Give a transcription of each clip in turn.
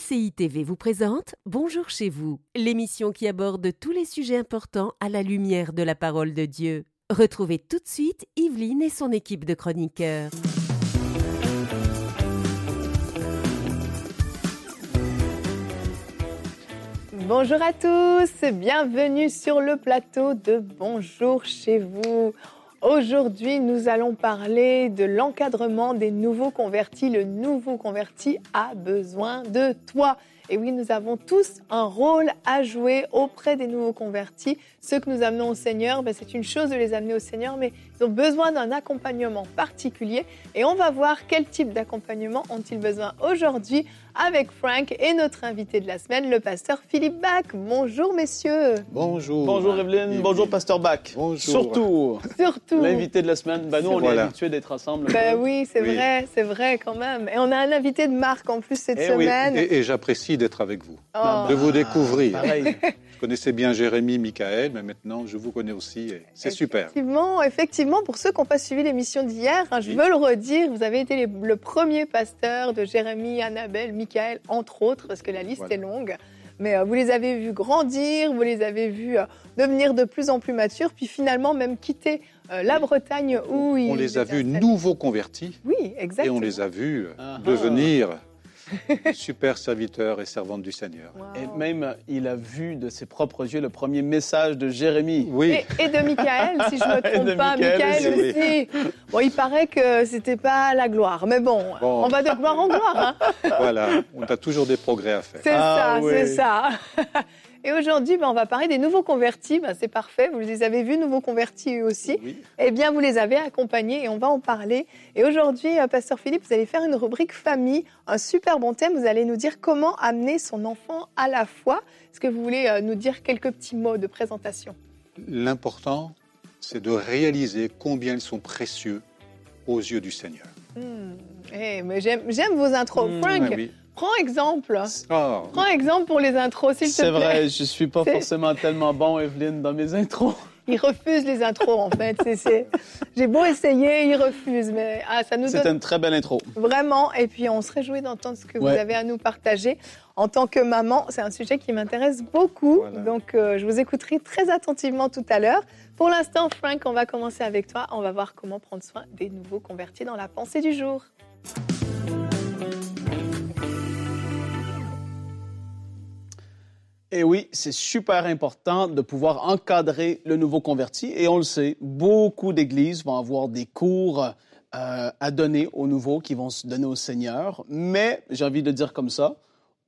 MCI TV vous présente Bonjour chez vous, l'émission qui aborde tous les sujets importants à la lumière de la parole de Dieu. Retrouvez tout de suite Yveline et son équipe de chroniqueurs. Bonjour à tous, bienvenue sur le plateau de Bonjour chez vous. Aujourd'hui, nous allons parler de l'encadrement des nouveaux convertis. Le nouveau converti a besoin de toi. Et oui, nous avons tous un rôle à jouer auprès des nouveaux convertis. Ceux que nous amenons au Seigneur, ben, c'est une chose de les amener au Seigneur, mais ils ont besoin d'un accompagnement particulier. Et on va voir quel type d'accompagnement ont-ils besoin aujourd'hui avec Frank et notre invité de la semaine, le pasteur Philippe Bach. Bonjour messieurs. Bonjour. Bonjour Evelyne, bonjour pasteur Bach. Bonjour. Surtout, Surtout. l'invité de la semaine, ben, nous on Voilà. est habitués d'être ensemble. Ben oui, c'est Oui. vrai, c'est vrai quand même. Et on a un invité de marque en plus cette Eh oui. semaine. Et, et j'apprécie d'être avec vous, Oh. de vous découvrir. Pareil. Je connaissais bien Jérémy, Michael, mais maintenant je vous connais aussi et c'est super. Effectivement, effectivement, pour ceux qui n'ont pas suivi l'émission d'hier, hein, je Oui. veux le redire, vous avez été les- le premier pasteur de Jérémie, Annabelle, Michael, entre autres, parce que la liste Voilà. est longue. Mais euh, vous les avez vus grandir, vous les avez vus euh, devenir de plus en plus matures, puis finalement même quitter euh, la Bretagne où ils On les a vus nouveaux convertis Oui, et exactement. on les a vus Ah. devenir super serviteurs et servantes du Seigneur. Wow. Et même, il a vu de ses propres yeux le premier message de Jérémie. Oui, Et, et de Michael, si je ne me trompe pas, Michael Michael aussi, aussi. Bon, il paraît que c'était pas la gloire, mais bon, Bon. on va de gloire en gloire. Hein. voilà, on a toujours des progrès à faire. C'est Ah, ça, oui. c'est ça. Et aujourd'hui, ben, on va parler des nouveaux convertis. Ben, c'est parfait, vous les avez vus, nouveaux convertis eux aussi. Oui. Eh bien, vous les avez accompagnés et on va en parler. Et aujourd'hui, euh, Pasteur Philippe, vous allez faire une rubrique famille, un super bon thème. Vous allez nous dire comment amener son enfant à la foi. Est-ce que vous voulez euh, nous dire quelques petits mots de présentation? L'important, c'est de réaliser combien ils sont précieux aux yeux du Seigneur. Hmm. Eh, mais j'aime, j'aime vos intros. Hmm, Frank, oui. Prends exemple. Oh, Prends exemple pour les intros, s'il te C'est plaît. vrai, je suis pas C'est- forcément tellement bon, Evelyne, dans mes intros. Il refuse les intros, en fait. C'est, c'est... J'ai beau essayer, il refuse. Mais ah, ça nous C'est donne une très belle intro. vraiment. Et puis, on se réjouit d'entendre ce que Ouais. vous avez à nous partager. En tant que maman, c'est un sujet qui m'intéresse beaucoup. Voilà. Donc, euh, je vous écouterai très attentivement tout à l'heure. Pour l'instant, Frank, on va commencer avec toi. On va voir comment prendre soin des nouveaux convertis dans la pensée du jour. Et oui, c'est super important de pouvoir encadrer le nouveau converti. Et on le sait, beaucoup d'églises vont avoir des cours euh, à donner aux nouveaux qui vont se donner au Seigneur. Mais j'ai envie de dire comme ça,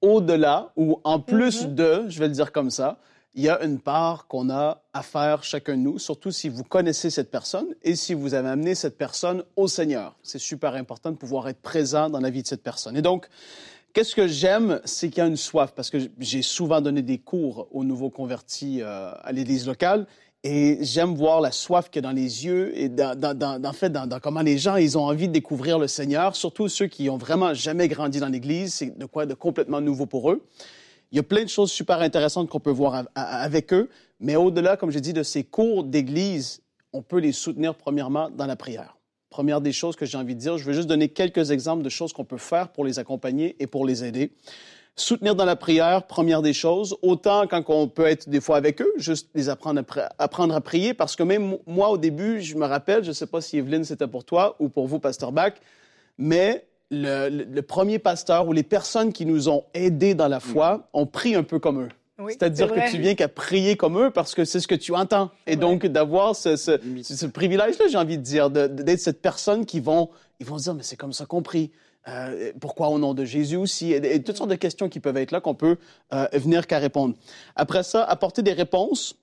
au-delà ou en plus Mhm. de, je vais le dire comme ça, il y a une part qu'on a à faire chacun de nous, surtout si vous connaissez cette personne et si vous avez amené cette personne au Seigneur. C'est super important de pouvoir être présent dans la vie de cette personne. Et donc, Qu'est-ce que j'aime, c'est qu'il y a une soif, parce que j'ai souvent donné des cours aux nouveaux convertis euh, à l'église locale, et j'aime voir la soif qu'il y a dans les yeux et dans, dans, dans, en fait, dans, dans comment les gens ils ont envie de découvrir le Seigneur, surtout ceux qui ont vraiment jamais grandi dans l'église, c'est de quoi de complètement nouveau pour eux. Il y a plein de choses super intéressantes qu'on peut voir avec eux, mais au-delà, comme j'ai dit, de ces cours d'église, on peut les soutenir premièrement dans la prière. Première des choses que j'ai envie de dire, je vais juste donner quelques exemples de choses qu'on peut faire pour les accompagner et pour les aider. Soutenir dans la prière, première des choses, autant quand on peut être des fois avec eux, juste les apprendre à, prier, parce que même moi, au début, je me rappelle, je ne sais pas si Evelyne, c'était pour toi ou pour vous, Pasteur Bach, mais le, le- le premier pasteur ou les personnes qui nous ont aidés dans la foi ont pris un peu comme eux. Oui, C'est-à-dire c'est que tu viens qu'à prier comme eux parce que c'est ce que tu entends. Et donc, d'avoir ce, ce, ce- ce privilège-là, j'ai envie de dire, d'être cette personne qui vont, ils vont se dire, mais c'est comme ça qu'on prie. Euh, pourquoi au nom de Jésus aussi? Et, et toutes sortes de questions qui peuvent être là qu'on peut euh, venir qu'à répondre. Après ça, apporter des réponses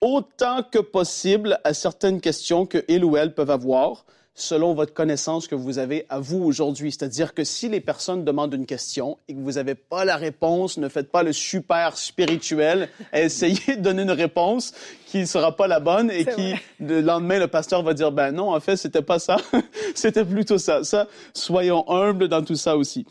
autant que possible à certaines questions que il ou elle peuvent avoir selon votre connaissance que vous avez à vous aujourd'hui. C'est-à-dire que si les personnes demandent une question et que vous n'avez pas la réponse, ne faites pas le super spirituel, essayez de donner une réponse qui ne sera pas la bonne et qui, vrai. le lendemain, le pasteur va dire, ben non, en fait, c'était pas ça, c'était plutôt ça. Ça, soyons humbles dans tout ça aussi.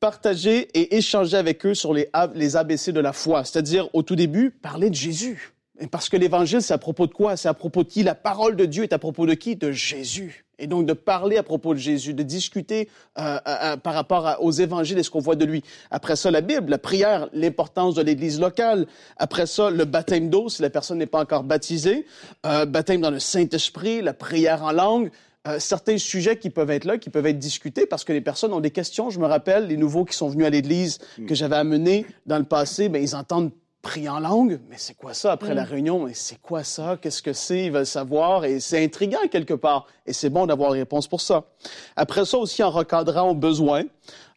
Partager et échanger avec eux sur les, les ABC de la foi. C'est-à-dire, au tout début, parler de Jésus. Parce que l'Évangile, c'est à propos de quoi? C'est à propos de qui? La parole de Dieu est à propos de qui? De Jésus. Et donc de parler à propos de Jésus, de discuter euh, par rapport aux évangiles et ce qu'on voit de lui. Après ça, la Bible, la prière, l'importance de l'Église locale. Après ça, le baptême d'eau si la personne n'est pas encore baptisée. Euh, baptême dans le Saint-Esprit, la prière en langue. Euh, certains sujets qui peuvent être là, qui peuvent être discutés parce que les personnes ont des questions. Je me rappelle, les nouveaux qui sont venus à l'Église que j'avais amenés dans le passé, ben, ils entendent prier en langue. Mais c'est quoi ça après la mm. réunion? Mais c'est quoi ça? Qu'est-ce que c'est? Ils veulent savoir. Et c'est intriguant quelque part. Et c'est bon d'avoir des réponses pour ça. Après ça aussi, en recadrant aux besoins.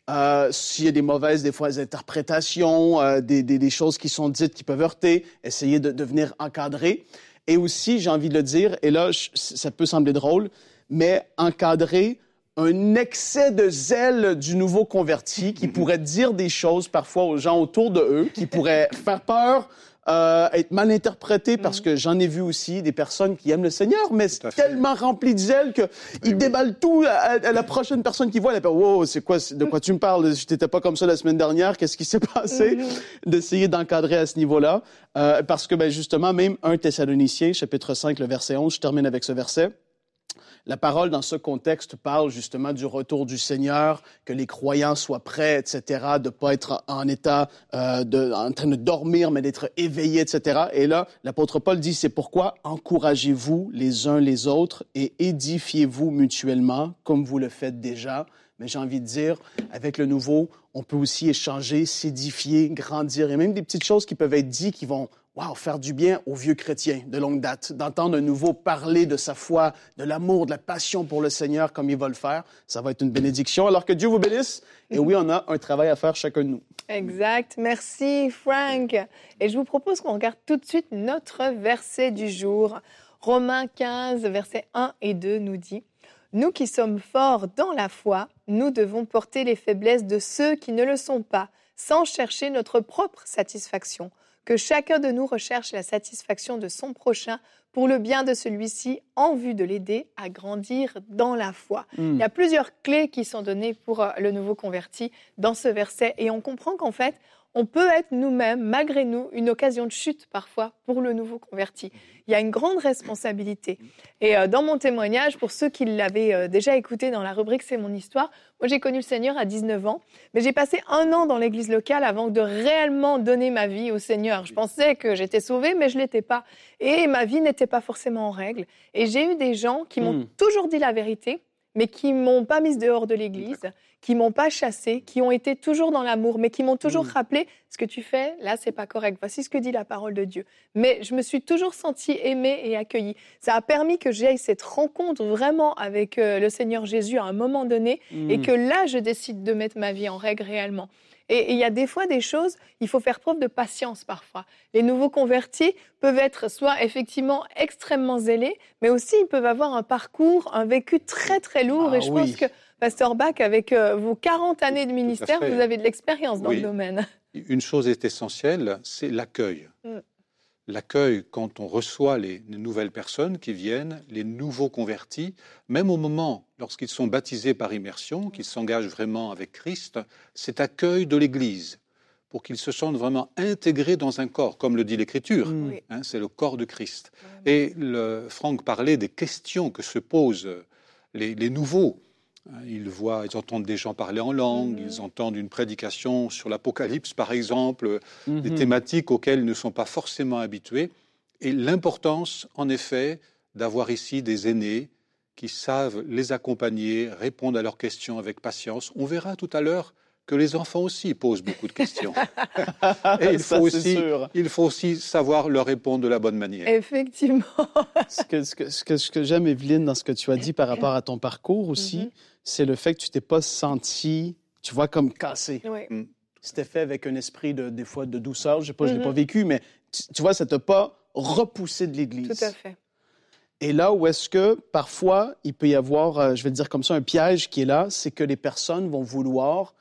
Euh, s'il y a des mauvaises, des fois, interprétations, euh, des, des, des, choses qui sont dites qui peuvent heurter, essayer de, de venir encadrer. Et aussi, j'ai envie de le dire, et là, ça peut sembler drôle, mais encadrer un excès de zèle du nouveau converti qui pourrait dire des choses parfois aux gens autour de eux, qui pourrait faire peur, euh, être mal interprété parce que j'en ai vu aussi des personnes qui aiment le Seigneur, mais tellement rempli de zèle qu'ils déballent tout à, la prochaine personne qui voit. Elle fait Wow, c'est quoi, de quoi tu me parles? Je n'étais pas comme ça la semaine dernière. Qu'est-ce qui s'est passé? Mm-hmm. D'essayer d'encadrer à ce niveau-là. Euh, parce que, ben, justement, même un Thessalonicien, chapitre 5, le verset 11, je termine avec ce verset. La parole, dans ce contexte, parle justement du retour du Seigneur, que les croyants soient prêts, etc., de ne pas être en état euh, de, en train de dormir, mais d'être éveillés, etc. Et là, l'apôtre Paul dit, c'est pourquoi encouragez-vous les uns les autres et édifiez-vous mutuellement, comme vous le faites déjà. Mais j'ai envie de dire, avec le nouveau, on peut aussi échanger, s'édifier, grandir. et même des petites choses qui peuvent être dites qui vont wow, faire du bien aux vieux chrétiens de longue date, d'entendre un nouveau parler de sa foi, de l'amour, de la passion pour le Seigneur comme il va le faire. Ça va être une bénédiction. Alors que Dieu vous bénisse. Et oui, on a un travail à faire chacun de nous. Exact. Merci, Frank. Et je vous propose qu'on regarde tout de suite notre verset du jour. Romains 15, versets 1 et 2 nous dit Nous qui sommes forts dans la foi, nous devons porter les faiblesses de ceux qui ne le sont pas, sans chercher notre propre satisfaction que chacun de nous recherche la satisfaction de son prochain pour le bien de celui-ci en vue de l'aider à grandir dans la foi. Hmm. Il y a plusieurs clés qui sont données pour euh, le nouveau converti dans ce verset et on comprend qu'en fait, on peut être nous-mêmes, malgré nous, une occasion de chute parfois pour le nouveau converti. Il y a une grande responsabilité. Et euh, dans mon témoignage, pour ceux qui l'avaient euh, déjà écouté dans la rubrique C'est mon histoire, moi j'ai connu le Seigneur à 19 ans, mais j'ai passé un an dans l'église locale avant de réellement donner ma vie au Seigneur. Je pensais que j'étais sauvée, mais je l'étais pas. Et ma vie n'était pas forcément en règle. Et j'ai eu des gens qui m'ont hmm. toujours dit la vérité, mais qui m'ont pas mise dehors de l'église, qui m'ont pas chassé, qui ont été toujours dans l'amour, mais qui m'ont toujours mmh. rappelé ce que tu fais là, c'est pas correct. Voici ce que dit la parole de Dieu. Mais je me suis toujours sentie aimée et accueillie. Ça a permis que j'aille cette rencontre vraiment avec euh, le Seigneur Jésus à un moment donné, et mmh. que là, je décide de mettre ma vie en règle réellement. Et il y a des fois des choses, il faut faire preuve de patience parfois. Les nouveaux convertis peuvent être soit effectivement extrêmement zélés, mais aussi ils peuvent avoir un parcours, un vécu très très lourd. et ah je pense que Pasteur Bach, avec euh, vos 40 années de ministère, vous avez de l'expérience dans le domaine. Une chose est essentielle, c'est l'accueil. Mm. L'accueil quand on reçoit les nouvelles personnes qui viennent, les nouveaux convertis, même au moment lorsqu'ils sont baptisés par immersion, qu'ils s'engagent vraiment avec Christ, cet accueil de l'Église pour qu'ils se sentent vraiment intégrés dans un corps, comme le dit l'Écriture. Mm. Hein, c'est le corps de Christ. Et le, Franck parlait des questions que se posent les, les nouveaux ils voient, ils entendent des gens parler en langue, ils entendent une prédication sur l'Apocalypse, par exemple, des mhm. thématiques auxquelles ils ne sont pas forcément habitués. Et l'importance, en effet, d'avoir ici des aînés qui savent les accompagner, répondre à leurs questions avec patience. On verra tout à l'heure que les enfants aussi posent beaucoup de questions. Et il faut, aussi, il faut aussi savoir leur répondre de la bonne manière. Effectivement. ce que, ce que, ce que, j'aime, Evelyne, dans ce que tu as dit par rapport à ton parcours aussi, mhm c'est le fait que tu t'es pas senti, tu vois, comme cassé. Mm. C'était fait avec un esprit de, des fois, de douceur. Je sais pas, je l'ai pas mm-hmm. vécu, mais tu, vois, ça t'a pas repoussé de l'Église. Tout à fait. Et là où est-ce que parfois il peut y avoir, euh, je vais dire comme ça, un piège qui est là, c'est que les personnes vont vouloir,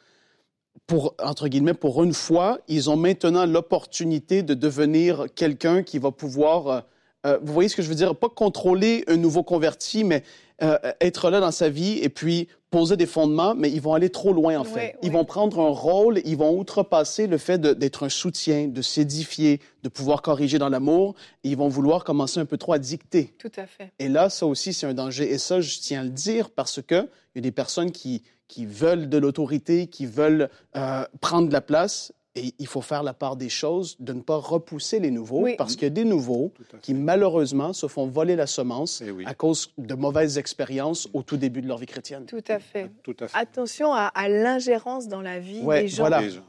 pour entre guillemets, pour une fois, ils ont maintenant l'opportunité de devenir quelqu'un qui va pouvoir euh, euh, vous voyez ce que je veux dire? Pas contrôler un nouveau converti, mais euh, être là dans sa vie et puis poser des fondements, mais ils vont aller trop loin, en fait. ils vont prendre un rôle, ils vont outrepasser le fait d'être un soutien, de s'édifier, de pouvoir corriger dans l'amour, et ils vont vouloir commencer un peu trop à dicter. Tout à fait. Et là, ça aussi, c'est un danger. Et ça, je tiens à le dire parce qu'il y a des personnes qui, qui veulent de l'autorité, qui veulent euh, prendre de la place, et il faut faire la part des choses, de ne pas repousser les nouveaux, parce qu'il y a des nouveaux qui, malheureusement, se font voler la semence eh à cause de mauvaises expériences au tout début de leur vie chrétienne. Tout à fait. Attention à, l'ingérence dans la vie des gens.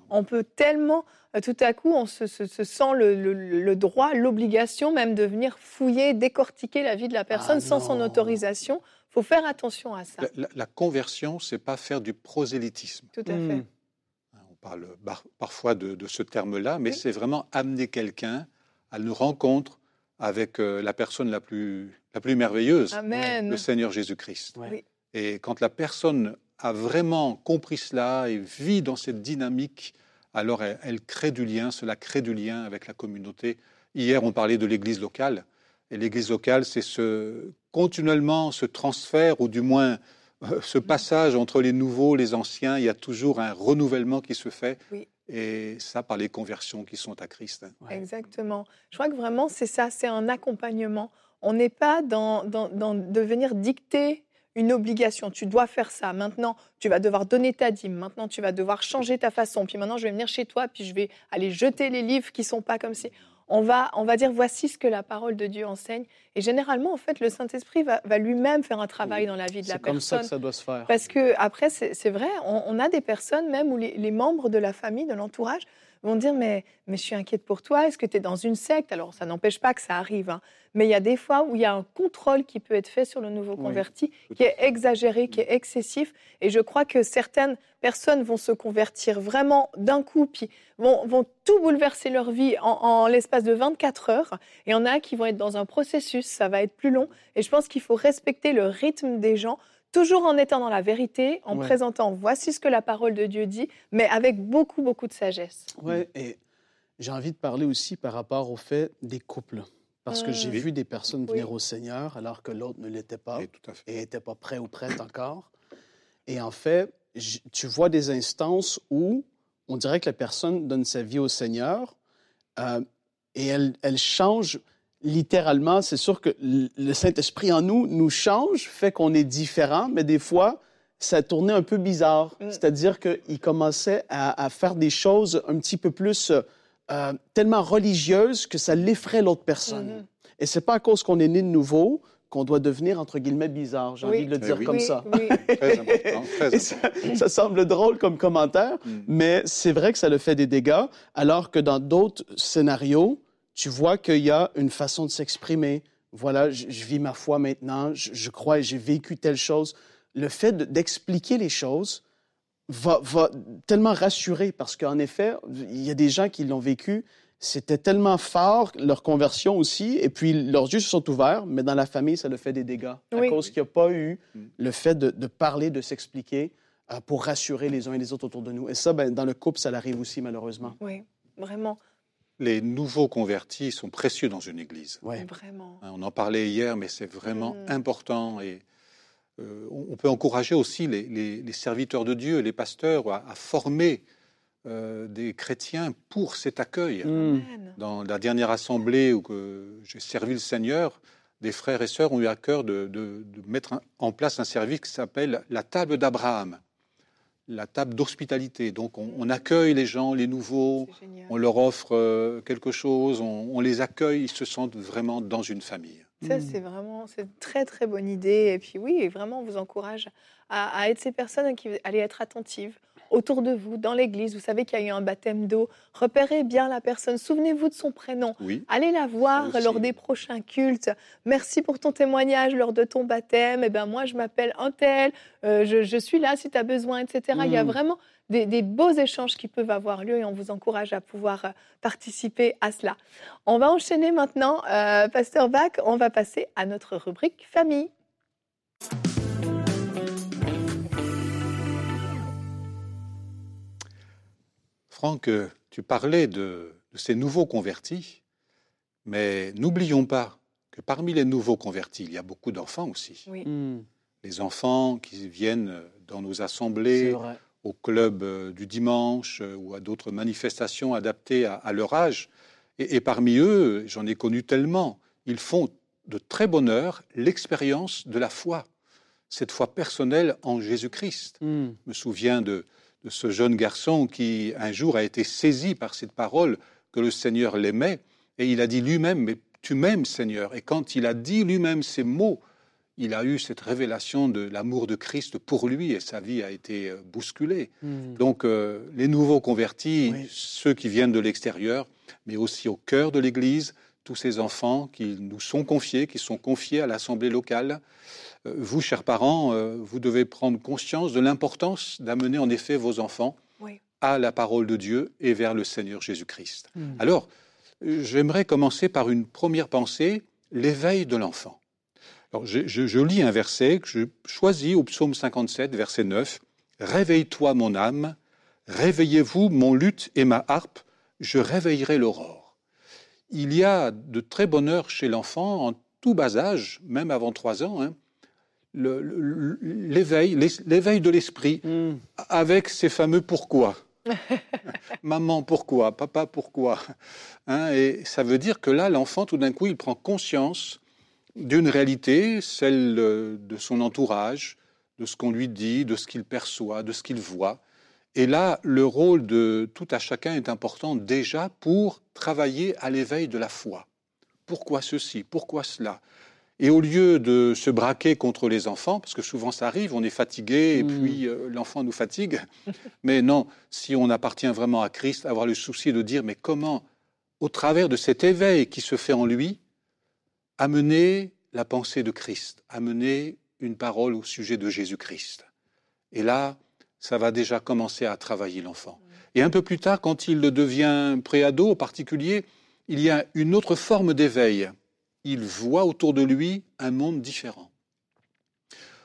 On peut tellement, euh, tout à coup, on se, sent le, droit, l'obligation même de venir fouiller, décortiquer la vie de la personne ah sans son autorisation. Il faut faire attention à ça. La, la conversion, c'est pas faire du prosélytisme. Tout à fait. Parle parfois de, ce terme-là, mais c'est vraiment amener quelqu'un à une rencontre avec euh, la personne la plus, la plus merveilleuse, le Seigneur Jésus-Christ. Et quand la personne a vraiment compris cela et vit dans cette dynamique, alors elle, crée du lien, cela crée du lien avec la communauté. Hier, on parlait de l'Église locale. Et l'Église locale, c'est ce, continuellement ce transfert, ou du moins euh, ce passage entre les nouveaux, les anciens, il y a toujours un renouvellement qui se fait. Et ça par les conversions qui sont à Christ. Exactement. Je crois que vraiment, c'est ça, c'est un accompagnement. On n'est pas dans, dans, dans, de venir dicter une obligation. Tu dois faire ça. Maintenant, tu vas devoir donner ta dîme. Maintenant, tu vas devoir changer ta façon. Puis maintenant, je vais venir chez toi, puis je vais aller jeter les livres qui sont pas comme si on va, on va dire voici ce que la parole de Dieu enseigne. Et généralement, en fait, le Saint-Esprit va, lui-même faire un travail dans la vie de la personne. C'est comme ça que ça doit se faire. Parce que après, c'est vrai, on, a des personnes même où les membres de la famille, de l'entourage, vont dire mais, mais je suis inquiète pour toi, est-ce que tu es dans une secte? Alors ça n'empêche pas que ça arrive, hein. mais il y a des fois où il y a un contrôle qui peut être fait sur le nouveau converti, qui est exagéré, qui est excessif, et je crois que certaines personnes vont se convertir vraiment d'un coup, puis vont, vont tout bouleverser leur vie en, en l'espace de 24 heures, et il y en a qui vont être dans un processus, ça va être plus long, et je pense qu'il faut respecter le rythme des gens toujours en étant dans la vérité, en présentant voici ce que la parole de Dieu dit, mais avec beaucoup, beaucoup de sagesse. Oui, et j'ai envie de parler aussi par rapport au fait des couples. Parce que j'ai mmh. vu des personnes venir au Seigneur alors que l'autre ne l'était pas et n'était pas prêt ou prête encore. Et en fait, tu vois des instances où on dirait que la personne donne sa vie au Seigneur euh, et elle, elle change littéralement, c'est sûr que le Saint-Esprit en nous nous change, fait qu'on est différent, mais des fois, ça tournait un peu bizarre. Mm. C'est-à-dire qu'il commençait à, faire des choses un petit peu plus euh, tellement religieuses que ça l'effraie l'autre personne. Mm-hmm. Et c'est pas à cause qu'on est né de nouveau qu'on doit devenir, entre guillemets, bizarre. J'ai envie de le dire comme ça. très important. Très ça, ça, semble drôle comme commentaire, mm. mais c'est vrai que ça le fait des dégâts, alors que dans d'autres scénarios, tu vois qu'il y a une façon de s'exprimer. Voilà, je, vis ma foi maintenant, je, crois et j'ai vécu telle chose. Le fait d'expliquer les choses va, va, tellement rassurer parce qu'en effet, il y a des gens qui l'ont vécu. C'était tellement fort, leur conversion aussi, et puis leurs yeux se sont ouverts, mais dans la famille, ça le fait des dégâts. À cause qu'il n'y a pas eu mm. le fait de, de parler, de s'expliquer euh, pour rassurer les uns et les autres autour de nous. Et ça, ben, dans le couple, ça l'arrive aussi, malheureusement. Oui, vraiment les nouveaux convertis sont précieux dans une église. Vraiment. Hein, on en parlait hier, mais c'est vraiment mm. important. Et euh, on peut encourager aussi les, serviteurs de Dieu, les pasteurs, à, former euh, des chrétiens pour cet accueil. Mm. Dans la dernière assemblée où j'ai servi le Seigneur, des frères et sœurs ont eu à cœur de, de mettre en place un service qui s'appelle la table d'Abraham la table d'hospitalité. Donc on, accueille les gens, les nouveaux, on leur offre euh, quelque chose, on, les accueille, ils se sentent vraiment dans une famille. Ça, c'est vraiment c'est une très très bonne idée. Et puis oui, vraiment, on vous encourage à, à être ces personnes qui allaient être attentives autour de vous, dans l'église, vous savez qu'il y a eu un baptême d'eau, repérez bien la personne, souvenez-vous de son prénom, allez la voir lors des prochains cultes. Merci pour ton témoignage lors de ton baptême. Eh ben moi, je m'appelle un tel, euh, je, suis là si tu as besoin, etc. Il y a mm. vraiment des, beaux échanges qui peuvent avoir lieu et on vous encourage à pouvoir euh, participer à cela. On va enchaîner maintenant, euh, Pasteur Bach, on va passer à notre rubrique famille. Franck, tu parlais de, ces nouveaux convertis, mais n'oublions pas que parmi les nouveaux convertis, il y a beaucoup d'enfants aussi. Oui. Hmm. Les enfants qui viennent dans nos assemblées, au club euh, du dimanche euh, ou à d'autres manifestations adaptées à, à leur âge. Et, et parmi eux, j'en ai connu tellement, ils font de très bonne heure l'expérience de la foi, cette foi personnelle en Jésus-Christ. Hmm. Je me souviens de, de ce jeune garçon qui un jour a été saisi par cette parole que le Seigneur l'aimait, et il a dit lui-même, mais tu m'aimes Seigneur. Et quand il a dit lui-même ces mots, il a eu cette révélation de l'amour de Christ pour lui et sa vie a été euh, bousculée. Hmm. Donc euh, les nouveaux convertis, Oui. ceux qui viennent de l'extérieur, mais aussi au cœur de l'Église, tous ces enfants qui nous sont confiés, qui sont confiés à l'Assemblée locale. Euh, vous, chers parents, euh, vous devez prendre conscience de l'importance d'amener en effet vos enfants Oui. à la parole de Dieu et vers le Seigneur Jésus-Christ. Hmm. Alors, euh, j'aimerais commencer par une première pensée, l'éveil de l'enfant. Alors, je, je- je lis un verset que je choisis au psaume 57, verset 9. Réveille-toi, mon âme, réveillez-vous, mon luth et ma harpe, je réveillerai l'aurore. Il y a de très bonne heure chez l'enfant, en tout bas âge, même avant trois ans, hein, l'éveil, l'éveil de l'esprit Hmm. avec ces fameux pourquoi. Maman, pourquoi? Papa, pourquoi? Hein, Et ça veut dire que là, l'enfant, tout d'un coup, il prend conscience d'une réalité, celle de son entourage, de ce qu'on lui dit, de ce qu'il perçoit, de ce qu'il voit. Et là, le rôle de tout à chacun est important déjà pour travailler à l'éveil de la foi. Pourquoi ceci? Pourquoi cela? Et au lieu de se braquer contre les enfants, parce que souvent ça arrive, on est fatigué et Mm. puis euh, l'enfant nous fatigue, mais non, si on appartient vraiment à Christ, avoir le souci de dire, mais comment, au travers de cet éveil qui se fait en lui, amener la pensée de Christ, amener une parole au sujet de Jésus-Christ. Et là, ça va déjà commencer à travailler l'enfant. Et un peu plus tard, quand il devient préado en particulier, il y a une autre forme d'éveil. Il voit autour de lui un monde différent.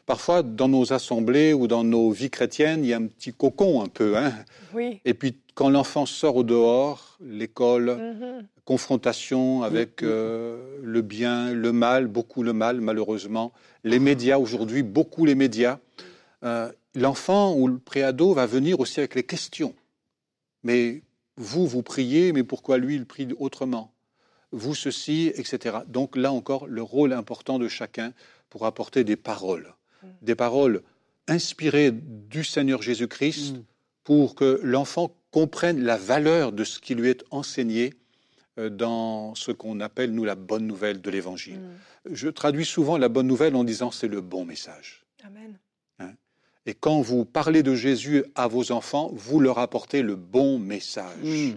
Parfois, dans nos assemblées ou dans nos vies chrétiennes, il y a un petit cocon un peu. Hein Oui. et puis, quand l'enfant sort au dehors, l'école, Mhm. confrontation avec Mm, mm, euh, le bien, le mal, beaucoup le mal malheureusement, les médias aujourd'hui, beaucoup les médias, euh, l'enfant ou le préado va venir aussi avec les questions. Mais vous, vous priez, mais pourquoi lui, il prie autrement? Vous, ceci, etc. Donc là encore, le rôle important de chacun pour apporter des paroles, Mm. des paroles inspirées du Seigneur Jésus-Christ Hmm. pour que l'enfant comprenne la valeur de ce qui lui est enseigné euh, dans ce qu'on appelle, nous, la bonne nouvelle de l'Évangile. Mm. Je traduis souvent la bonne nouvelle en disant c'est le bon message. Amen. Et quand vous parlez de Jésus à vos enfants, vous leur apportez le bon message. Il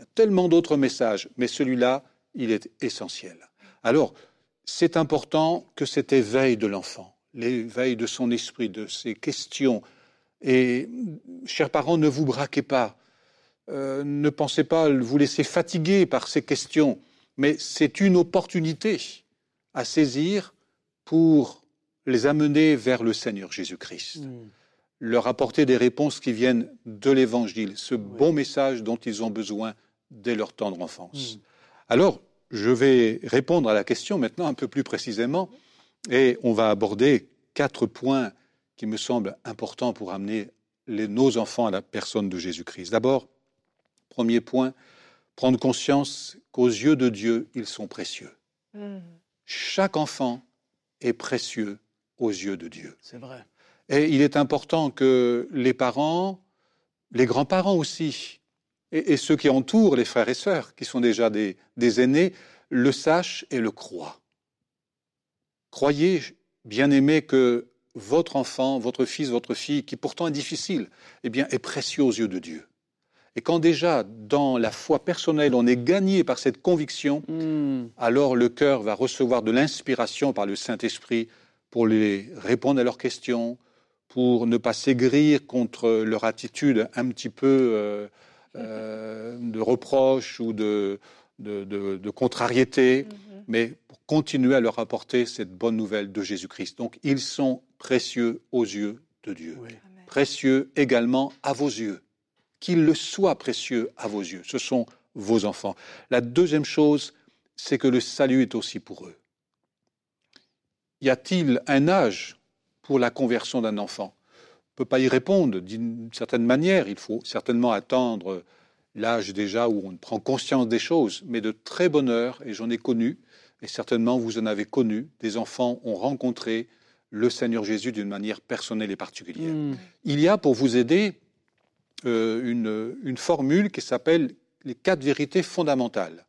y a tellement d'autres messages, mais celui-là, il est essentiel. Alors, c'est important que cet éveil de l'enfant, l'éveil de son esprit, de ses questions, et chers parents, ne vous braquez pas, Euh, ne pensez pas vous laisser fatiguer par ces questions, mais c'est une opportunité à saisir pour les amener vers le Seigneur Jésus-Christ Hmm. leur apporter des réponses qui viennent de l'Évangile, ce bon message dont ils ont besoin dès leur tendre enfance. Mm. Alors, je vais répondre à la question maintenant un peu plus précisément, et on va aborder quatre points qui me semblent importants pour amener les- nos enfants à la personne de Jésus-Christ. D'abord, premier point, prendre conscience qu'aux yeux de Dieu, ils sont précieux. Mm. Chaque enfant est précieux aux yeux de Dieu. C'est vrai. Et il est important que les parents, les grands-parents aussi, et, et ceux qui entourent les frères et sœurs, qui sont déjà des, des aînés, le sachent et le croient. Croyez, bien-aimés, que votre enfant, votre fils, votre fille, qui pourtant est difficile, eh bien, est précieux aux yeux de Dieu. Et quand déjà, dans la foi personnelle, on est gagné par cette conviction, Hmm. alors le cœur va recevoir de l'inspiration par le Saint-Esprit pour les répondre à leurs questions, pour ne pas s'aigrir contre leur attitude un petit peu euh, euh, de reproche ou de, de, de- de contrariété, Mhm. mais pour continuer à leur apporter cette bonne nouvelle de Jésus-Christ. Donc ils sont précieux aux yeux de Dieu, Oui. Précieux également à vos yeux, qu'ils le soient précieux à vos yeux. Ce sont vos enfants. La deuxième chose, c'est que le salut est aussi pour eux. y a-t-il un âge pour la conversion d'un enfant? Peut pas y répondre d'une certaine manière. Il faut certainement attendre l'âge déjà où on prend conscience des choses, mais de très bonne heure, et j'en ai connu, et certainement vous en avez connu, des enfants ont rencontré le Seigneur Jésus d'une manière personnelle et particulière. Hmm. Il y a pour vous aider euh, une, une, formule qui s'appelle les quatre vérités fondamentales,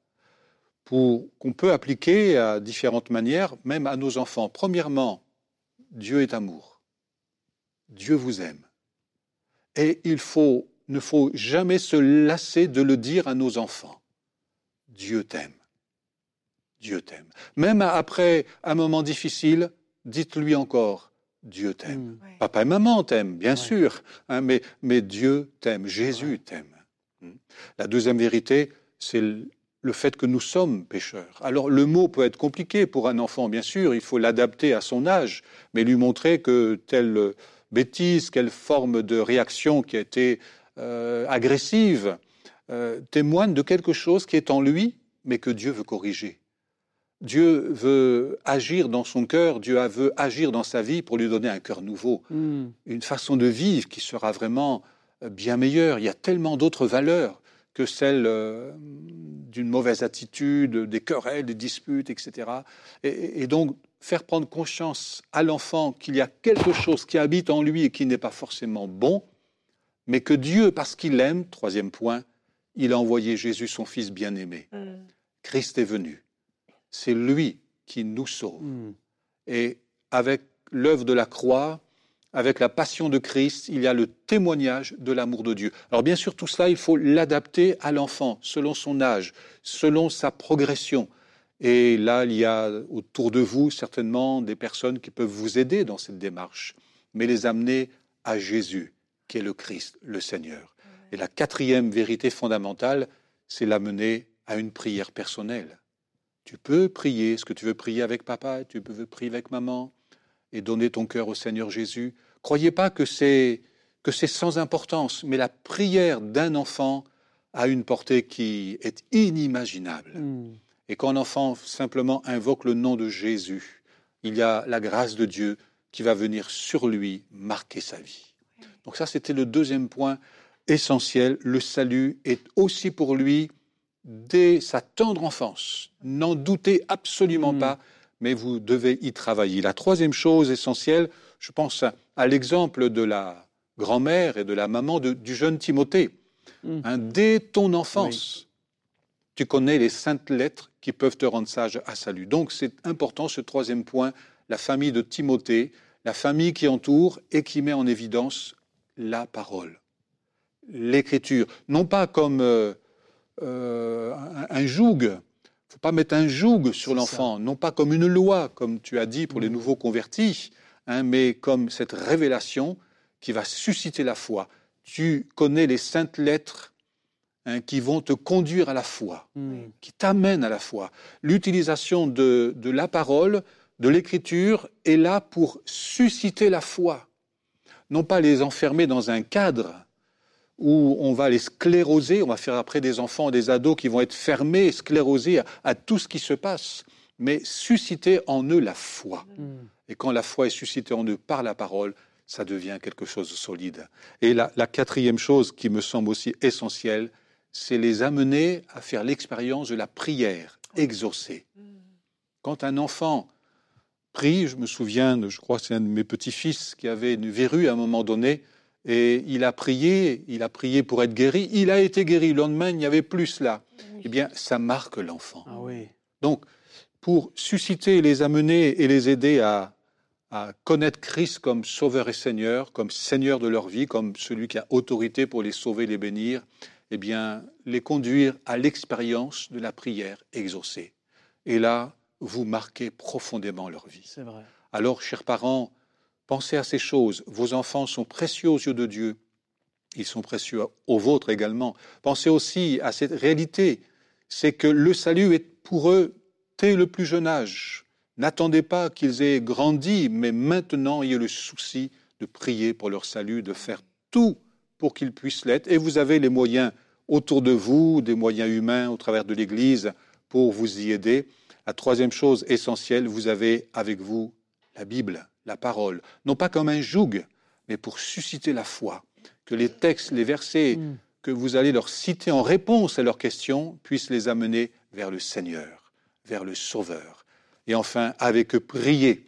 qu'on peut appliquer à différentes manières, même à nos enfants. Premièrement, Dieu est amour. Dieu vous aime. Et il faut ne faut jamais se lasser de le dire à nos enfants. Dieu t'aime. Dieu t'aime. Même après un moment difficile, dites-lui encore, Dieu t'aime. Mm. Papa et maman t'aiment, bien sûr, hein, mais, mais, Dieu t'aime, Jésus t'aime. Mm. La deuxième vérité, c'est le fait que nous sommes pécheurs. Alors le mot peut être compliqué pour un enfant, bien sûr, il faut l'adapter à son âge, mais lui montrer que telle bêtise, quelle forme de réaction qui a été euh, agressive, euh, témoigne de quelque chose qui est en lui, mais que Dieu veut corriger. Dieu veut agir dans son cœur, Dieu veut agir dans sa vie pour lui donner un cœur nouveau, hmm. une façon de vivre qui sera vraiment euh, bien meilleure. Il y a tellement d'autres valeurs que celles d'une mauvaise attitude, des querelles, des disputes, etc. et, donc, faire prendre conscience à l'enfant qu'il y a quelque chose qui habite en lui et qui n'est pas forcément bon, mais que Dieu, parce qu'il l'aime, troisième point, il a envoyé Jésus, son Fils bien-aimé. Mm. Christ est venu. C'est lui qui nous sauve. Mm. Et avec l'œuvre de la croix, avec la passion de Christ, il y a le témoignage de l'amour de Dieu. Alors bien sûr, tout cela, il faut l'adapter à l'enfant, selon son âge, selon sa progression. Et là, il y a autour de vous certainement des personnes qui peuvent vous aider dans cette démarche, mais les amener à Jésus qui est le Christ, le Seigneur. Et la quatrième vérité fondamentale, c'est l'amener à une prière personnelle. Tu peux prier ce que tu veux prier avec papa, tu peux prier avec maman, et donner ton cœur au Seigneur Jésus. Croyez pas que c'est que c'est sans importance, mais la prière d'un enfant a une portée qui est inimaginable. Hmm. Et quand un enfant simplement invoque le nom de Jésus, il y a la grâce de Dieu qui va venir sur lui marquer sa vie. Donc ça, c'était le deuxième point essentiel. Le salut est aussi pour lui dès sa tendre enfance. N'en doutez absolument hmm. pas, mais vous devez y travailler. La troisième chose essentielle, je pense à, l'exemple de la grand-mère et de la maman du jeune Timothée. Hmm. Hein, dès ton enfance, tu connais les saintes lettres qui peuvent te rendre sage à salut. Donc c'est important ce troisième point, la famille de Timothée, la famille qui entoure et qui met en évidence la parole, l'écriture, non pas comme euh, euh, un, joug. Il ne faut pas mettre un joug sur l'enfant, non pas comme une loi, comme tu as dit pour les mm. nouveaux convertis, hein, mais comme cette révélation qui va susciter la foi. Tu connais les saintes lettres hein, qui vont te conduire à la foi, mm. qui t'amènent à la foi. L'utilisation de, de la parole, de l'écriture est là pour susciter la foi non pas les enfermer dans un cadre où on va les scléroser, on va faire après des enfants, des ados qui vont être fermés, sclérosés à, tout ce qui se passe, mais susciter en eux la foi. Mm. Et quand la foi est suscitée en eux par la parole, ça devient quelque chose de solide. Et la, la quatrième chose qui me semble aussi essentielle, c'est les amener à faire l'expérience de la prière exaucée. Mm. Quand un enfant je me souviens, je crois que c'est un de mes petits-fils qui avait une verrue à un moment donné, et il a prié, il a prié pour être guéri. Il a été guéri. Le lendemain, il n'y avait plus cela. Eh bien, ça marque l'enfant. Ah oui. Donc, pour susciter, les amener et les aider à, à connaître Christ comme Sauveur et Seigneur, comme Seigneur de leur vie, comme celui qui a autorité pour les sauver, les bénir, eh bien, les conduire à l'expérience de la prière exaucée. Et là, vous marquez profondément leur vie. C'est vrai. Alors, chers parents, pensez à ces choses. Vos enfants sont précieux aux yeux de Dieu. Ils sont précieux aux vôtres également. Pensez aussi à cette réalité. C'est que le salut est pour eux dès le plus jeune âge. N'attendez pas qu'ils aient grandi, mais maintenant ayez le souci de prier pour leur salut, de faire tout pour qu'ils puissent l'être. Et vous avez les moyens autour de vous, des moyens humains au travers de l'Église pour vous y aider. La troisième chose essentielle, vous avez avec vous la Bible, la parole, non pas comme un joug, mais pour susciter la foi, que les textes, les versets mm. que vous allez leur citer en réponse à leurs questions puissent les amener vers le Seigneur, vers le Sauveur. Et enfin, avec eux, prier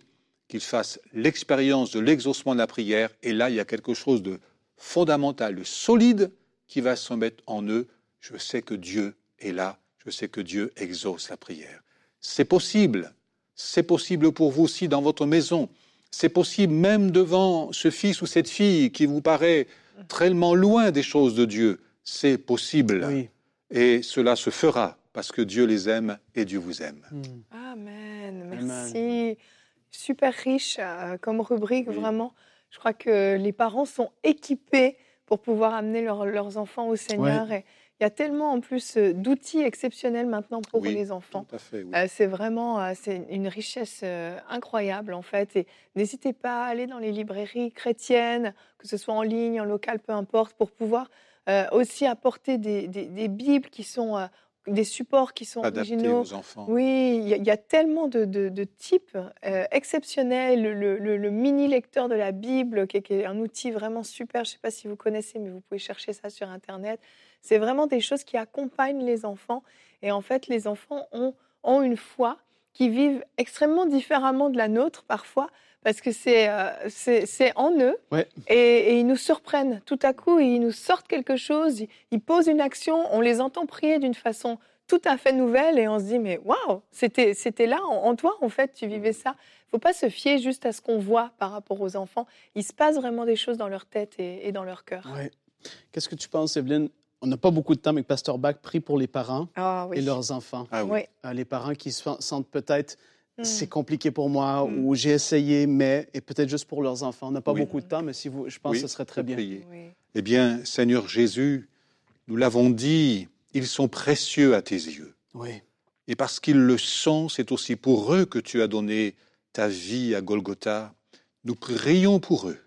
qu'ils fassent l'expérience de l'exaucement de la prière. Et là, il y a quelque chose de fondamental, de solide qui va se mettre en eux. Je sais que Dieu est là, je sais que Dieu exauce la prière. C'est possible. C'est possible pour vous aussi dans votre maison. C'est possible même devant ce fils ou cette fille qui vous paraît tellement loin des choses de Dieu. C'est possible. Et cela se fera parce que Dieu les aime et Dieu vous aime. Hmm. Amen. Merci. Super riche euh, comme rubrique, vraiment. Je crois que les parents sont équipés pour pouvoir amener leurs enfants au Seigneur. Et il y a tellement en plus euh, d'outils exceptionnels maintenant pour les enfants. Euh, c'est vraiment euh, c'est une richesse incroyable en fait. Et n'hésitez pas à aller dans les librairies chrétiennes, que ce soit en ligne, en local, peu importe, pour pouvoir aussi apporter des, des, Bibles qui sont des supports qui sont originaux. Aux enfants. Oui, il y, a tellement de, de, types exceptionnels. Le, le, mini lecteur de la Bible, qui est, un outil vraiment super. Je ne sais pas si vous connaissez, mais vous pouvez chercher ça sur Internet. C'est vraiment des choses qui accompagnent les enfants. Et en fait, les enfants ont, ont une foi qui vivent extrêmement différemment de la nôtre parfois, parce que c'est euh, c'est en eux. Et, ils nous surprennent. Tout à coup, ils nous sortent quelque chose, ils, posent une action, on les entend prier d'une façon tout à fait nouvelle et on se dit mais waouh, c'était c'était là en, toi en fait, tu vivais ça. Il faut pas se fier juste à ce qu'on voit par rapport aux enfants. Il se passe vraiment des choses dans leur tête et, et dans leur cœur. Qu'est-ce que tu penses, Evelyne? On n'a pas beaucoup de temps, mais Pasteur Bach prie pour les parents ah et leurs enfants. Ah oui. Euh, les parents qui sentent peut-être c'est compliqué pour moi hmm. ou j'ai essayé, mais et peut-être juste pour leurs enfants. On n'a pas beaucoup de temps, mais si vous, je pense que ce serait très bien. Eh bien, Seigneur Jésus, nous l'avons dit, ils sont précieux à tes yeux. Oui. Et parce qu'ils le sont, c'est aussi pour eux que tu as donné ta vie à Golgotha. Nous prions pour eux,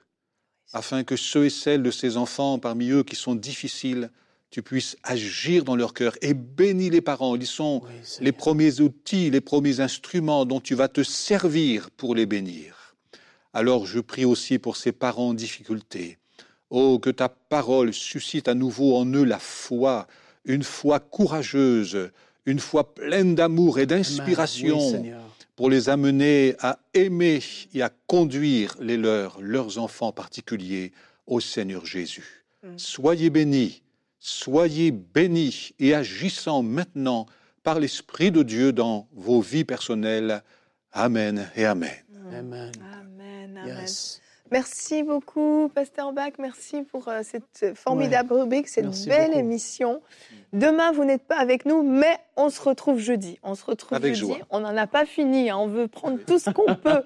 afin que ceux et celles de ces enfants parmi eux qui sont difficiles tu puisses agir dans leur cœur et bénis les parents. Ils sont les premiers outils, les premiers instruments dont tu vas te servir pour les bénir. Alors je prie aussi pour ces parents en difficulté. Oh, que ta parole suscite à nouveau en eux la foi, une foi courageuse, une foi pleine d'amour et d'inspiration pour les amener à aimer et à conduire les leurs, leurs enfants particuliers, au Seigneur Jésus. Mm. Soyez bénis soyez bénis et agissant maintenant par l'Esprit de Dieu dans vos vies personnelles. Amen et Amen. Amen. Amen. Merci beaucoup, Pasteur Bach. Merci pour euh, cette formidable rubrique, cette belle émission. Demain, vous n'êtes pas avec nous, mais on se retrouve jeudi. On se retrouve avec jeudi. On n'en a pas fini. Hein. On veut prendre tout ce qu'on peut.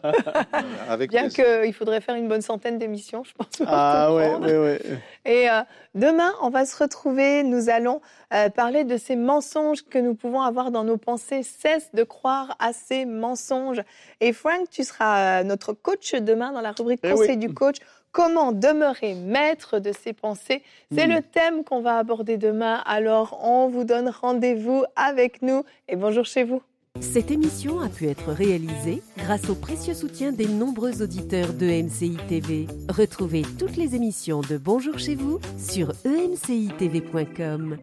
avec Bien qu'il faudrait faire une bonne centaine d'émissions, je pense. Ah oui, oui, oui. Et euh, demain, on va se retrouver. Nous allons euh, parler de ces mensonges que nous pouvons avoir dans nos pensées. Cesse de croire à ces mensonges. Et Frank, tu seras notre coach demain dans la rubrique eh Conseil du coach. Comment demeurer maître de ses pensées C'est le thème qu'on va aborder demain. Alors, on vous donne rendez-vous avec nous et bonjour chez vous. Cette émission a pu être réalisée grâce au précieux soutien des nombreux auditeurs de MCI TV. Retrouvez toutes les émissions de Bonjour chez vous sur emcitv.com.